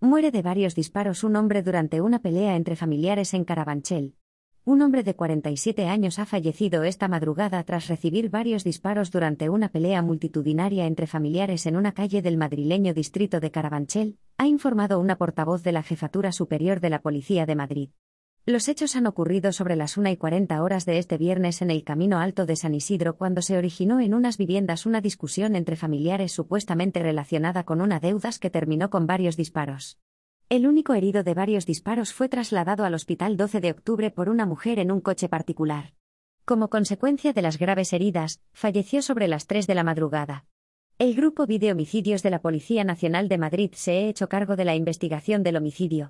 Muere de varios disparos un hombre durante una pelea entre familiares en Carabanchel. Un hombre de 47 años ha fallecido esta madrugada tras recibir varios disparos durante una pelea multitudinaria entre familiares en una calle del madrileño distrito de Carabanchel, ha informado una portavoz de la Jefatura Superior de la Policía de Madrid. Los hechos han ocurrido sobre las 1 y 40 horas de este viernes en el Camino Alto de San Isidro cuando se originó en unas viviendas una discusión entre familiares supuestamente relacionada con una deudas que terminó con varios disparos. El único herido de varios disparos fue trasladado al hospital 12 de octubre por una mujer en un coche particular. Como consecuencia de las graves heridas, falleció sobre las 3 de la madrugada. El grupo Homicidios de la Policía Nacional de Madrid se ha hecho cargo de la investigación del homicidio.